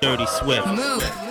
Dirty Swift. Move.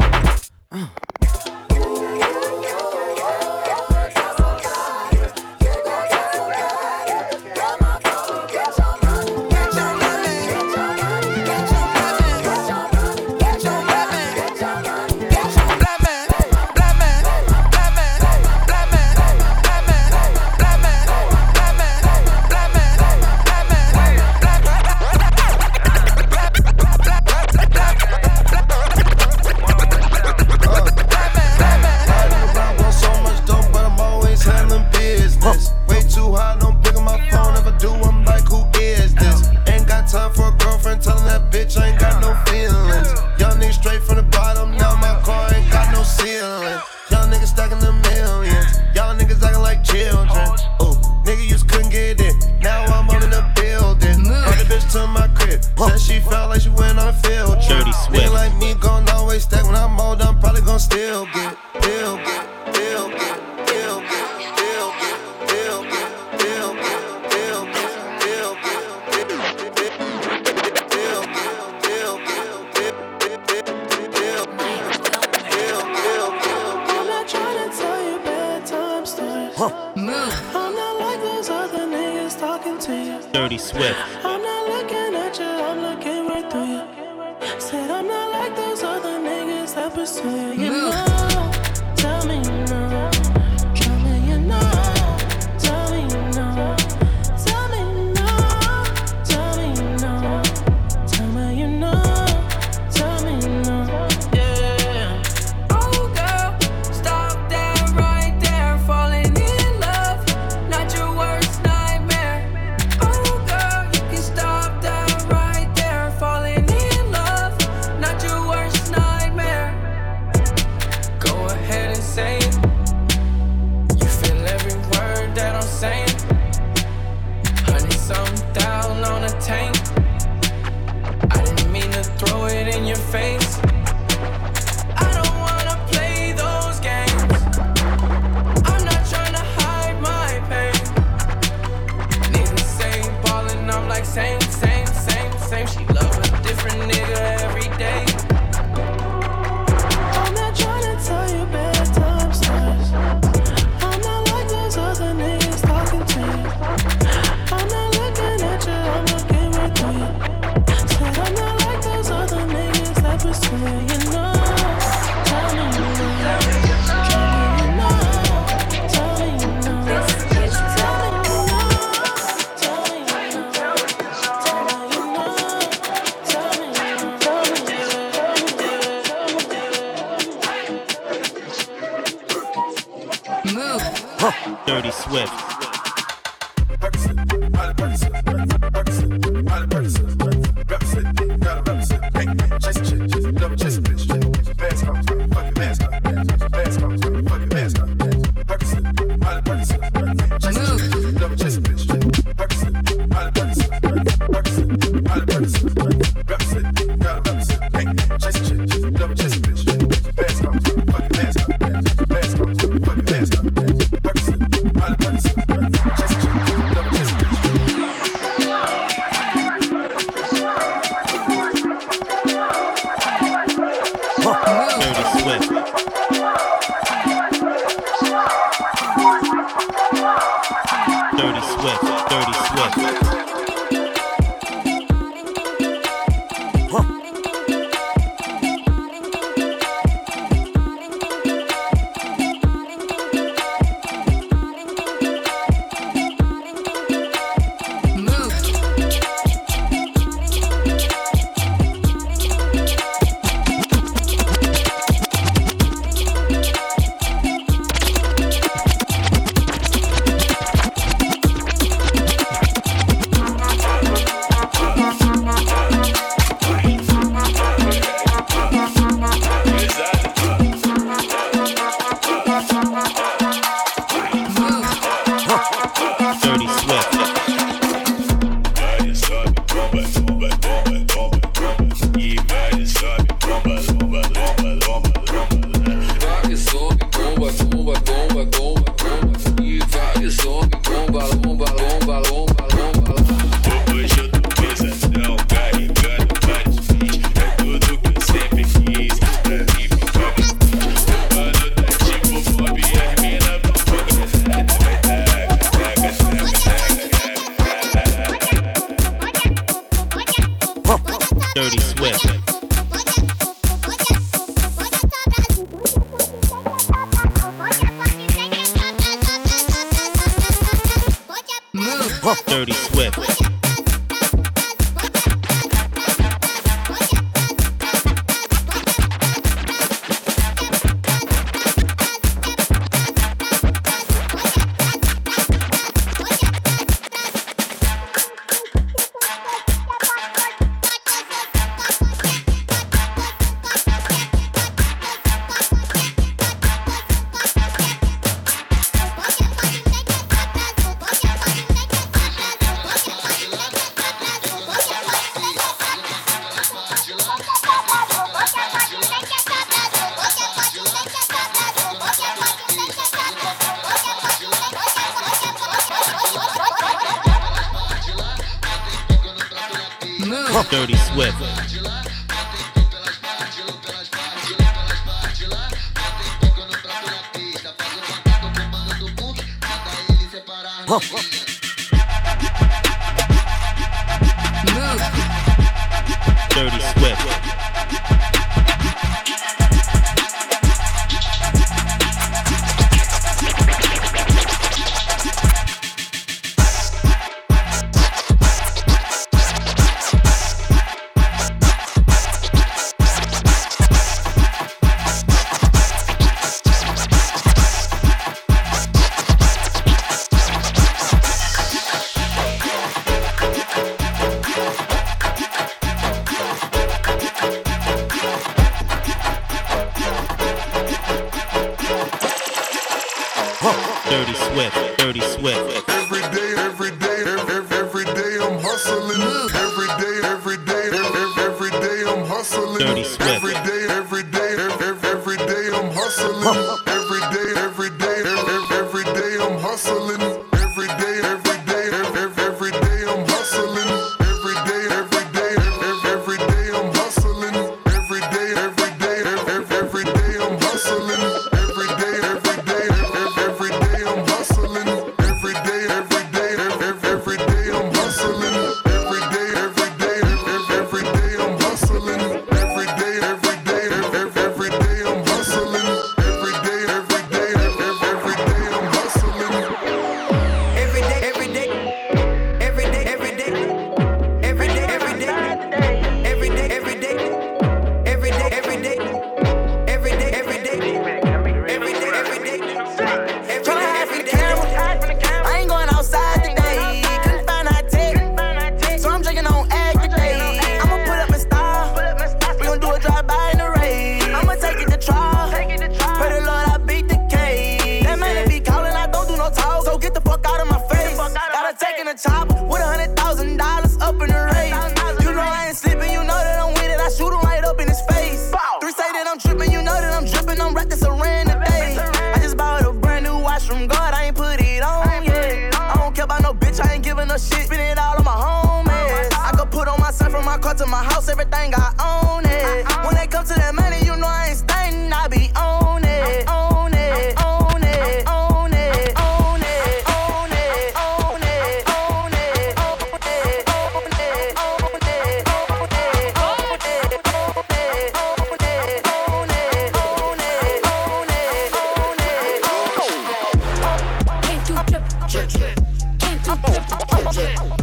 Dirty Swift. Dirty Swift. Watch.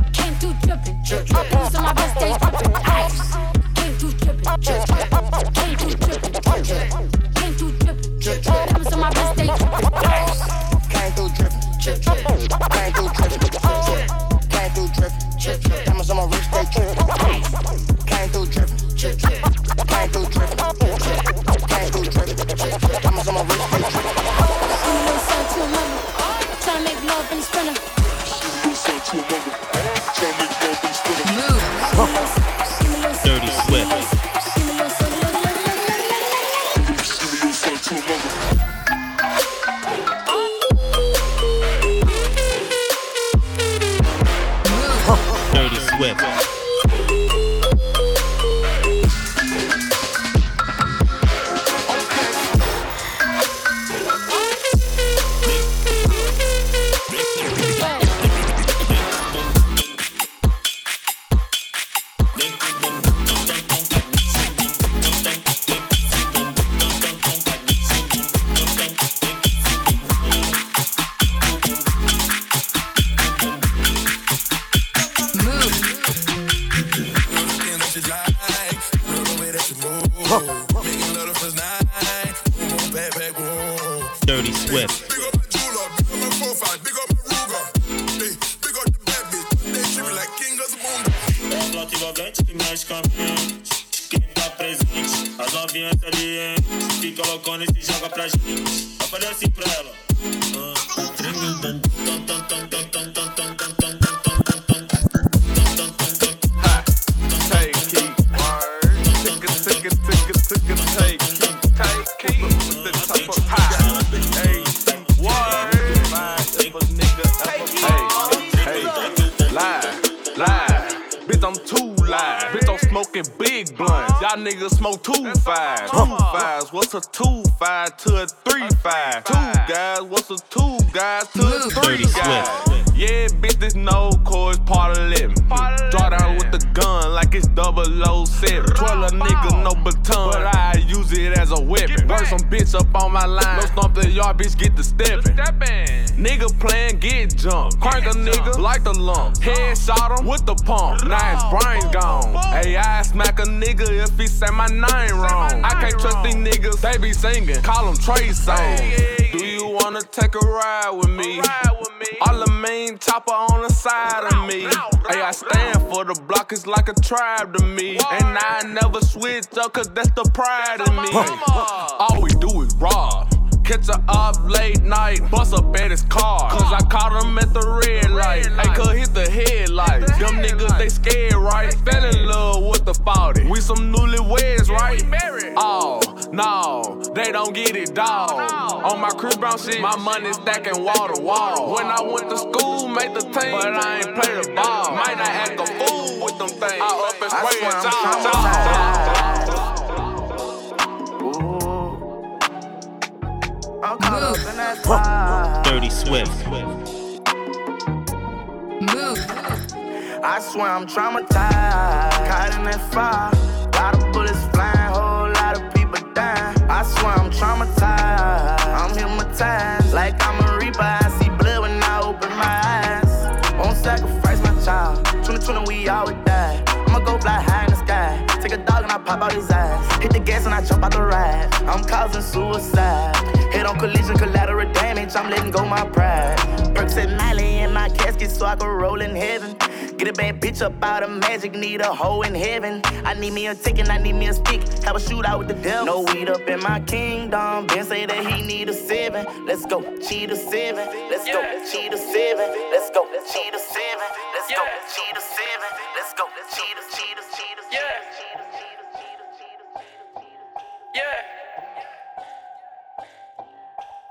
Y'all niggas smoke two fives. Two fives. What's a two five to a three five? Two guys. What's a two guys to a three guys? Yeah, bitch, this no core is part of living. Draw down with the gun like it's 007. Twirl a nigga, no baton, but I use it as a weapon. Work some bitch up on my line. No stomp the yard, bitch, get the steppin'. Nigga playin', get jumped. Crank a nigga like the lump. Head shot him with the pump. Now his brain gone. AI smack a nigga if he say my name wrong. I can't trust these niggas, they be singing. Call them Trey Songz. Do you wanna take a ride with me? All main chopper on the side of me. Hey, I stand for the block, it's like a tribe to me. And I never switch up, cause that's the pride in me. All we do is rob. Catch her up late night, bust up at his car. Cause I caught him at the red light. Hey, cause hit the headlight. Them niggas, they scared, right? Fell in love with the 40. We some newlyweds, right? Oh, no, they don't get it, dawg. On my Chris Brown shit, my money stacking wall to wall. When I went to school, made the team, but I ain't play the ball. Might not act a fool with them things. I up and spray it, I'm caught up in that fire. Dirty Swift. I swear I'm traumatized. Caught in that fire. Lot of bullets flying, whole lot of people dying. I swear I'm traumatized. I'm hypnotized. Like I'm a reaper. I see blood when I open my eyes. Won't sacrifice my child. 2020, we all would die. I'ma go fly high in the sky. Take a dog and I pop out his eyes. Hit the gas and I jump out the ride. I'm causing suicide on collision, collateral damage. I'm letting go my pride. Perks and Miley in my casket so I can roll in heaven. Get a bad bitch up out of magic, need a hoe in heaven. I need me a ticket, I need me a stick. Have a shootout with the devil. No weed up in my kingdom. Ben say that he need a seven. Let's go, cheat a seven. Let's go, cheat a seven. Let's go, cheat a seven. Let's go, cheat a seven.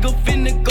Go finna go.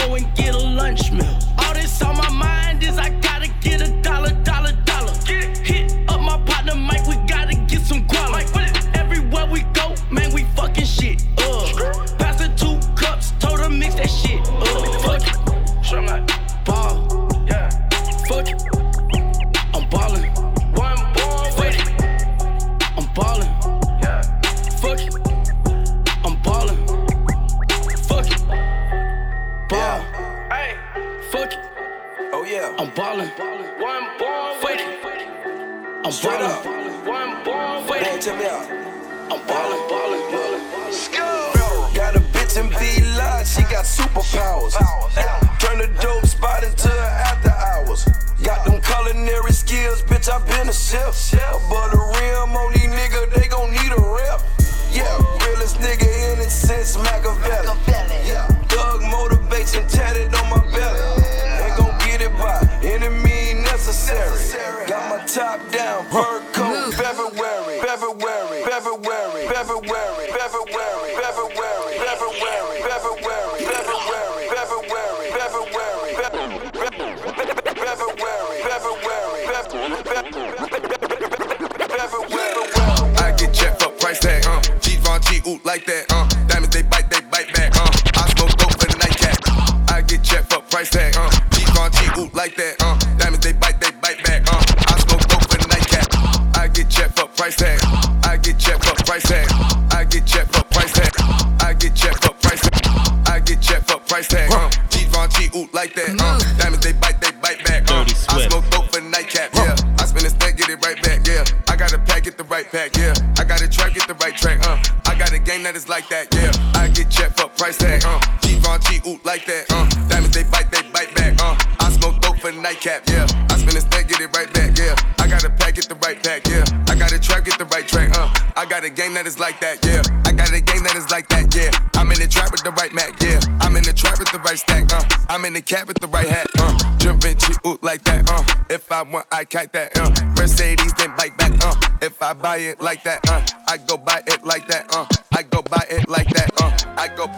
like that, yeah. I get checked for price tag, uh. G-Von G-Oot like that, uh. Diamonds, they bite, they bite back, uh. I smoke dope for nightcap, yeah. I spin a stack, get it right back, yeah. I got a pack, get the right pack, yeah. I got a trap, get the right track, uh. I got a game that is like that, yeah. I got a game that is like that, yeah. I'm in the trap with the right Mac, yeah. I'm in the trap with the right stack, uh. I'm in the cap with the right hat, uh. Jumping G-Oot like that, uh. If I want, I kite that, uh. Mercedes, then bite back, uh. If I buy it like that, uh. I go buy it like that, uh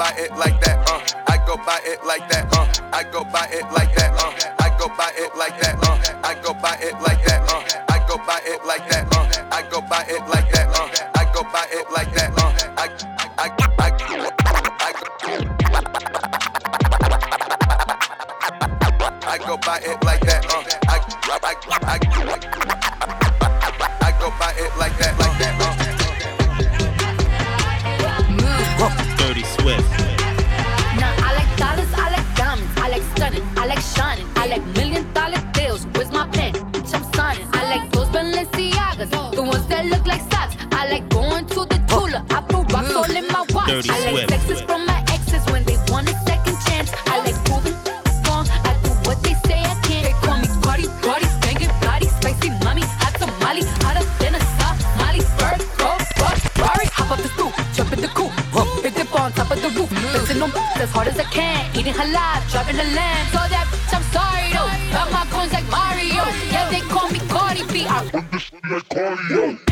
by it like that. Uh, I go by it like that. Uh, I go by it like that. Uh, I go by it like that. Uh, I go by it like that. Uh, I go by it like that. Uh, I go by it like like cardio.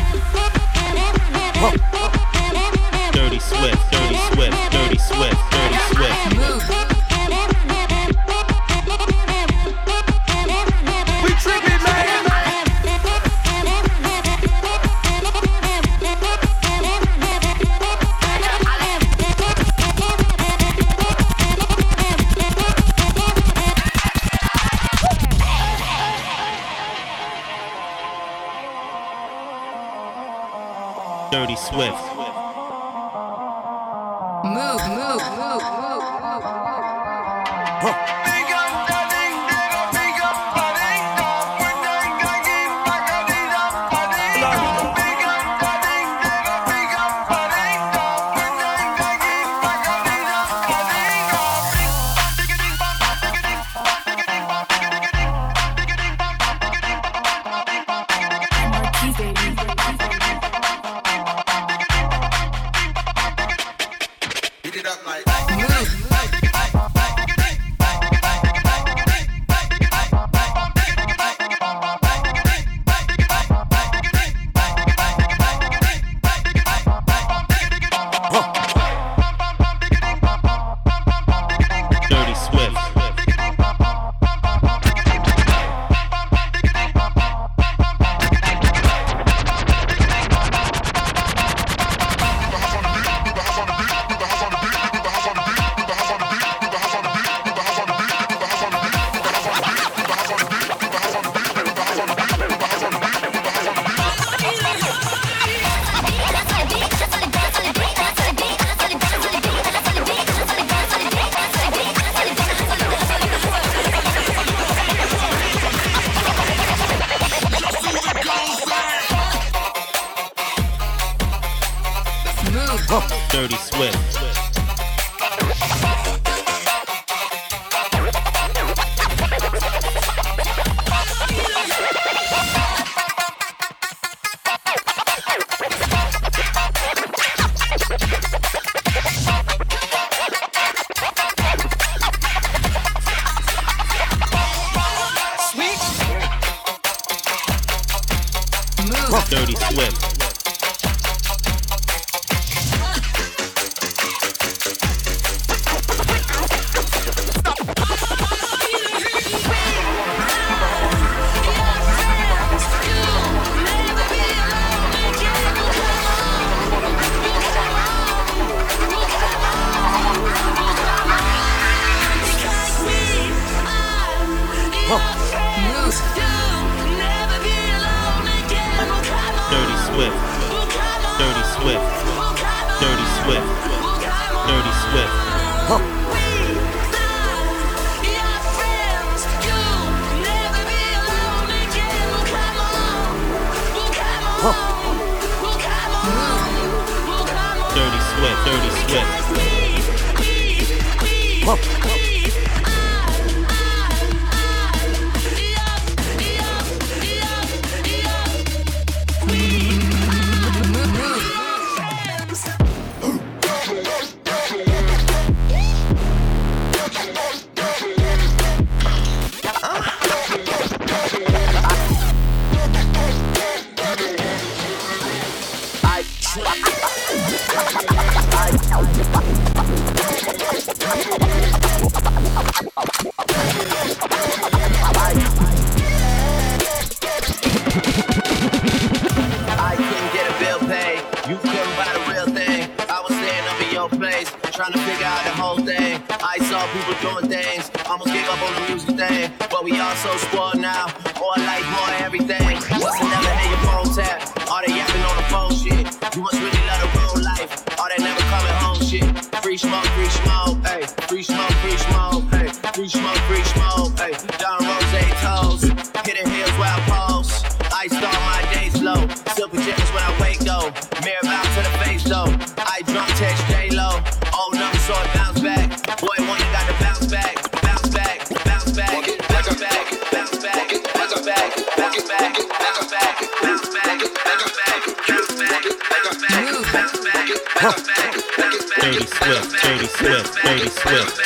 Dirty Swift. Dirty Swift.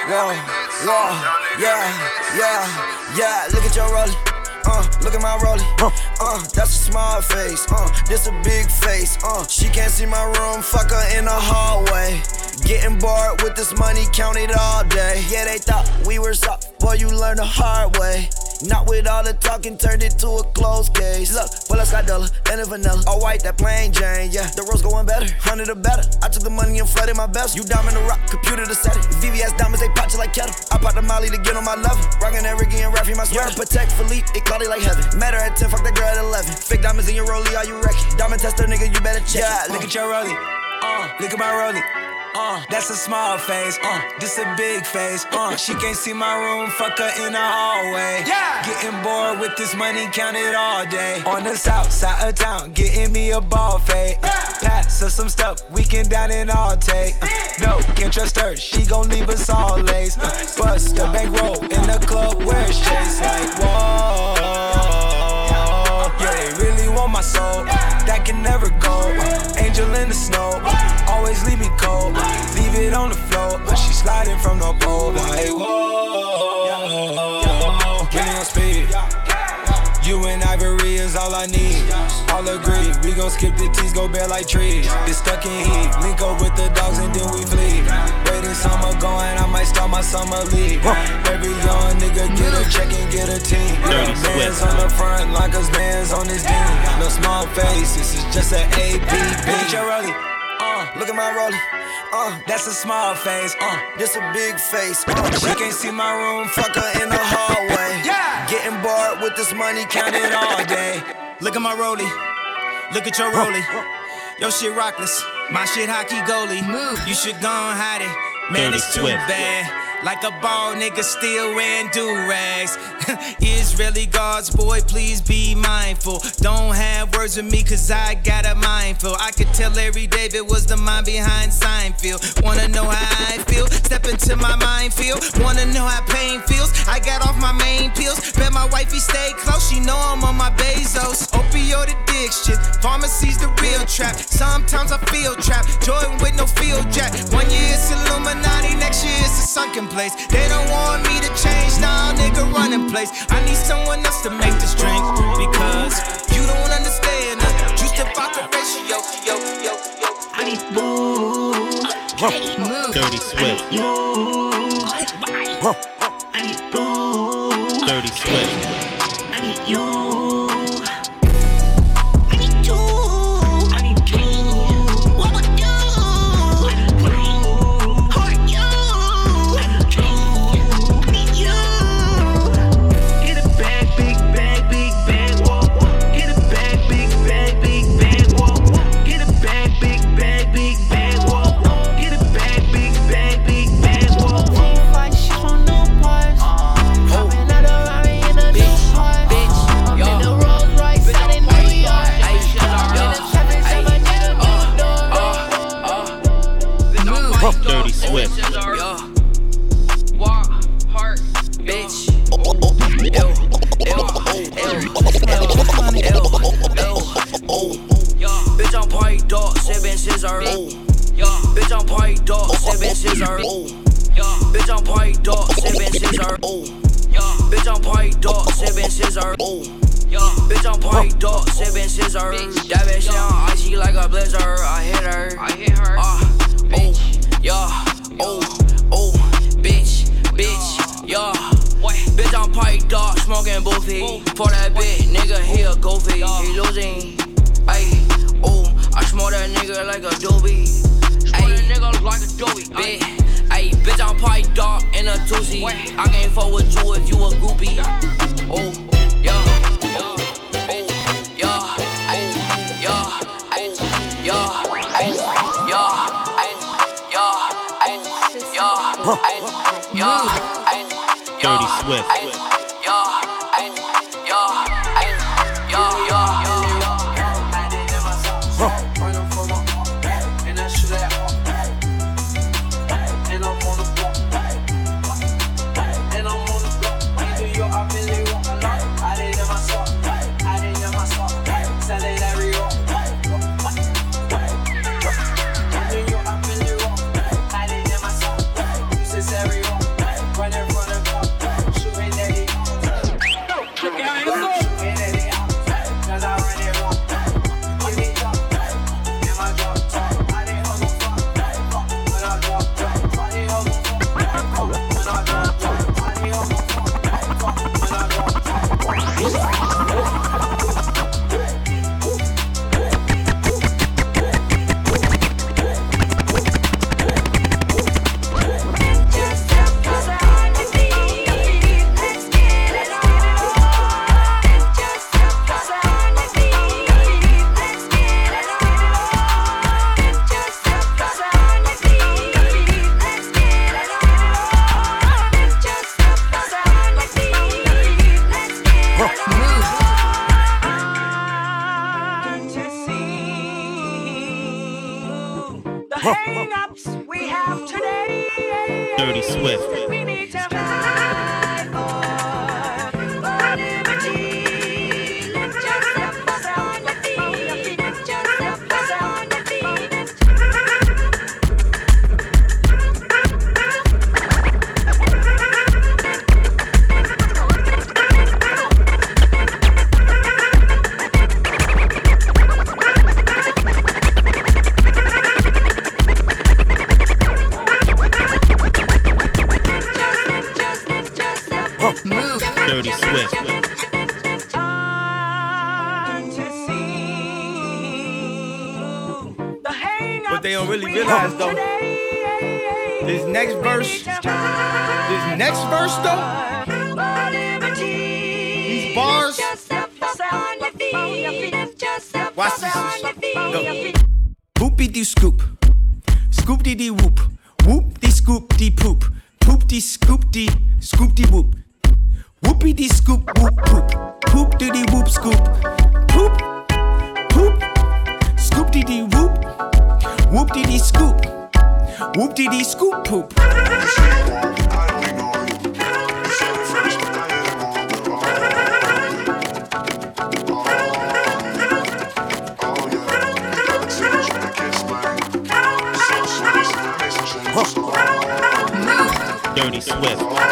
Nigga Whoa, be hit whoa, song. Y'all nigga yeah, be hit yeah, yeah. Look at your rollie. Uh, look at my rollie. Uh, that's a small face. Uh, this a big face. Uh, she can't see my room. Fuck her in the hallway. Getting bored with this money, count it all day. Yeah, they thought we were soft. Boy, you learn the hard way. Not with all the talking, turned it to a closed case. Look, well, I got Della and a vanilla. All white, that plain Jane, yeah. The rose going better, hundred or better. I took the money and flooded my best. You diamond the rock, computer to set it. VVS diamonds, they pop like kettle. I pop the Molly to get on my level. Rockin' that Ricky and Raffy, my sweater. Patek Philippe, it cloudy like heaven. Matter at 10, fuck that girl at 11. Fake diamonds in your rollie, are you wrecking? Diamond tester, nigga, you better check. Yeah, look at your rollie. Uh, look at my rollie. Uh, that's a small face. Uh, this a big face. Uh, she can't see my room. Fuck her in the hallway. Yeah. Getting bored with this money, count it all day. On the south side of town, getting me a ball fade. Uh, pass her some stuff, we can down and all take. Uh, no, can't trust her. She gon' leave us all lace. Uh, bust the bankroll in the club where it's chase like whoa. Yeah, they really want my soul. That can never go. Angel in the snow. Always leave me cold. Leave it on the floor. But she sliding from the pole. Like, whoa. Really on speed. You and Ivory is all I need. All agree, we gon' skip the T's, go bare like trees. It's stuck in heat. Link up with the dogs and then we flee. Waiting summer going, I might start my summer league. Every young nigga get a check and get a team. Dirty Swift. on the front like us man's on his team. No small face, this is just an AP. Bitch, your rollie. Uh, Look at my rollie. Uh, that's a small face. Uh, this a big face. Uh, she can't see my room. fuck her in the hallway. Yeah. Getting bored with this money, count it all day. Look at my rollie. Look at your rollie. Yo shit rockless. My shit hockey goalie. You should go and hide it. Man, it's too bad. Like a ball nigga still wearing do rags. Israeli guards, boy, please be mindful. Don't have words with me, cause I got a mindful. I could tell Larry David was the mind behind Seinfeld. Wanna know how I feel? Step into my mind minefield. Wanna know how pain feels? I got off my main pills. Bet my wifey stay close, she know I'm on my Bezos. Opioid addiction, pharmacy's the real trap. Sometimes I feel trapped. Jordan with no field jack. One year it's Illuminati, next year it's a sunken place. They don't want me to change, nah, nigga, running place. I need someone else to make this drink because you don't understand uh, the juice to vodka ratio. Yo, yo, yo. I need boo. Dirty Swift. Dirty Swift. Get Scoop dee dee whoop. Whoop dee scoop dee poop. Poop dee scoop dee scoop dee whoop. Whoopie dee scoop whoop poop. Poop dee dee whoop scoop. Poop. Poop. Scoop dee dee whoop. Whoop dee dee scoop. Whoop dee dee scoop poop. Dirty Swift.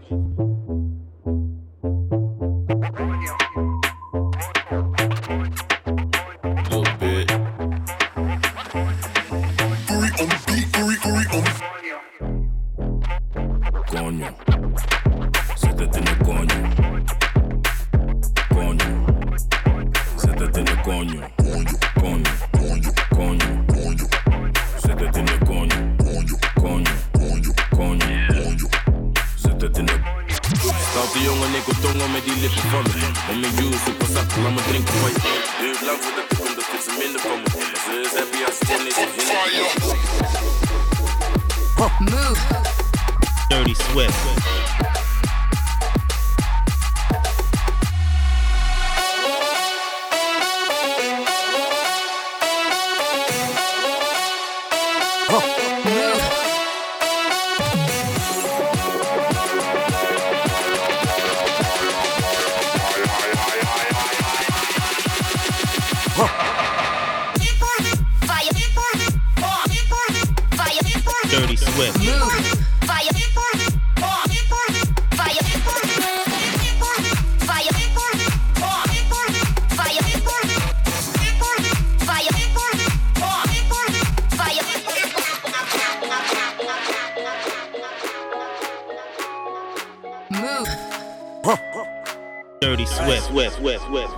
dirty swift. Swift, swift, swift.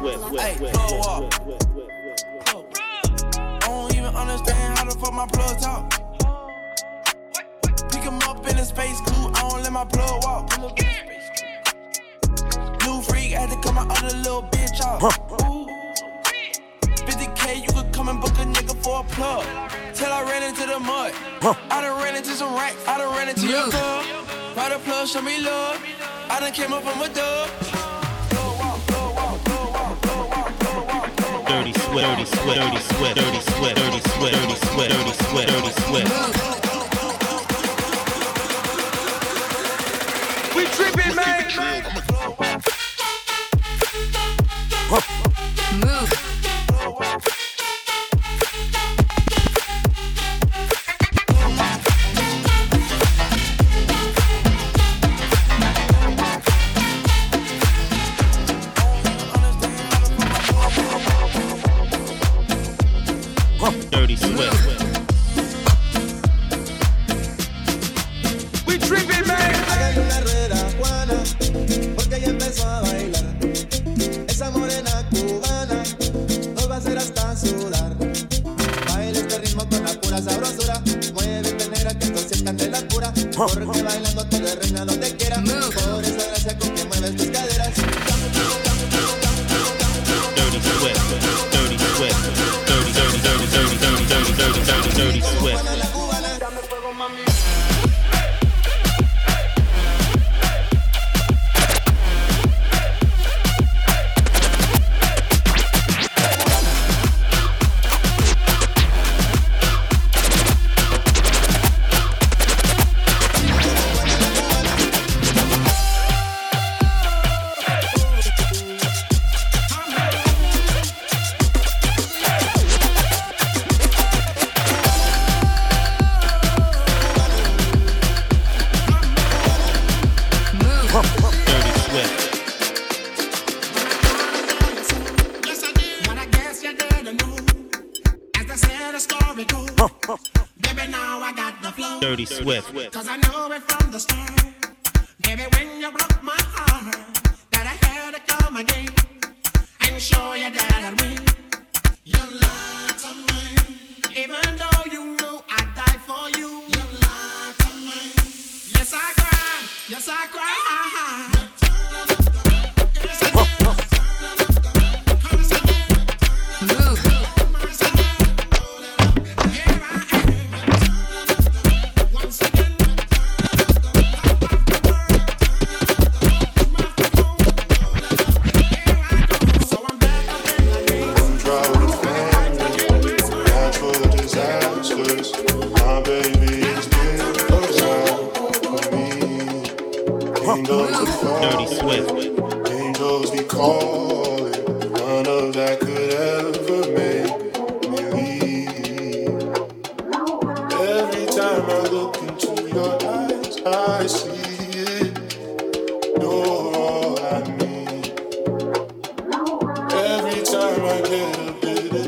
I don't even understand how the fuck my blood talk. Pick him up in his face, crew, I don't let my blood walk. New freak had to cut my other little bitch off. Huh. 50k, you could come and book a nigga for a plug. Till I ran into the mud. Huh. I done ran into some racks, I done ran into your club. Why the plug show me love? I done came up on my dub. Dirty sweat, Dirty sweat, Dirty sweat, Dirty sweat, Dirty sweat, Dirty sweat, Dirty sweat. Dirty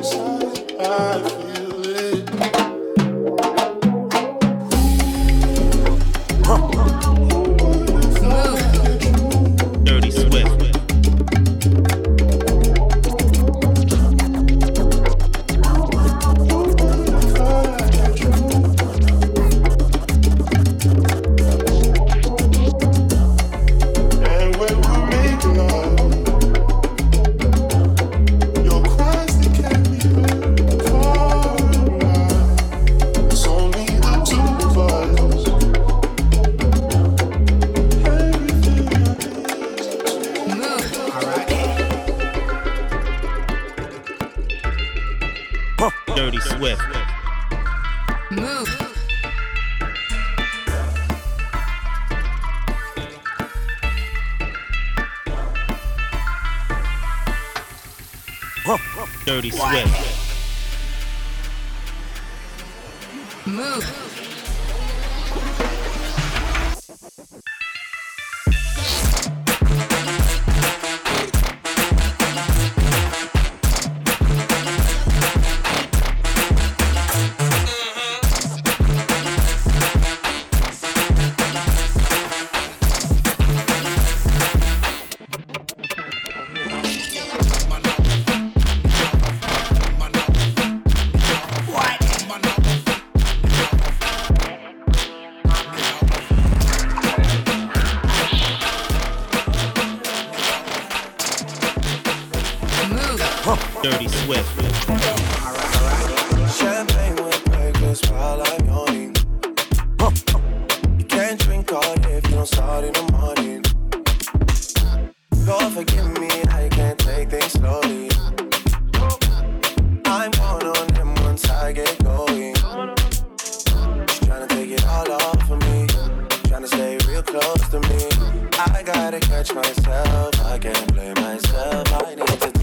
inside. I feel Champagne with breakfast while I'm yawning. You can't drink hard if you don't start in the morning. Lord, forgive me, I can't take things slowly. I'm going on once I get going. Trying to take it all off of me. Trying to stay real close to me. I gotta catch myself. I can't blame myself. I need to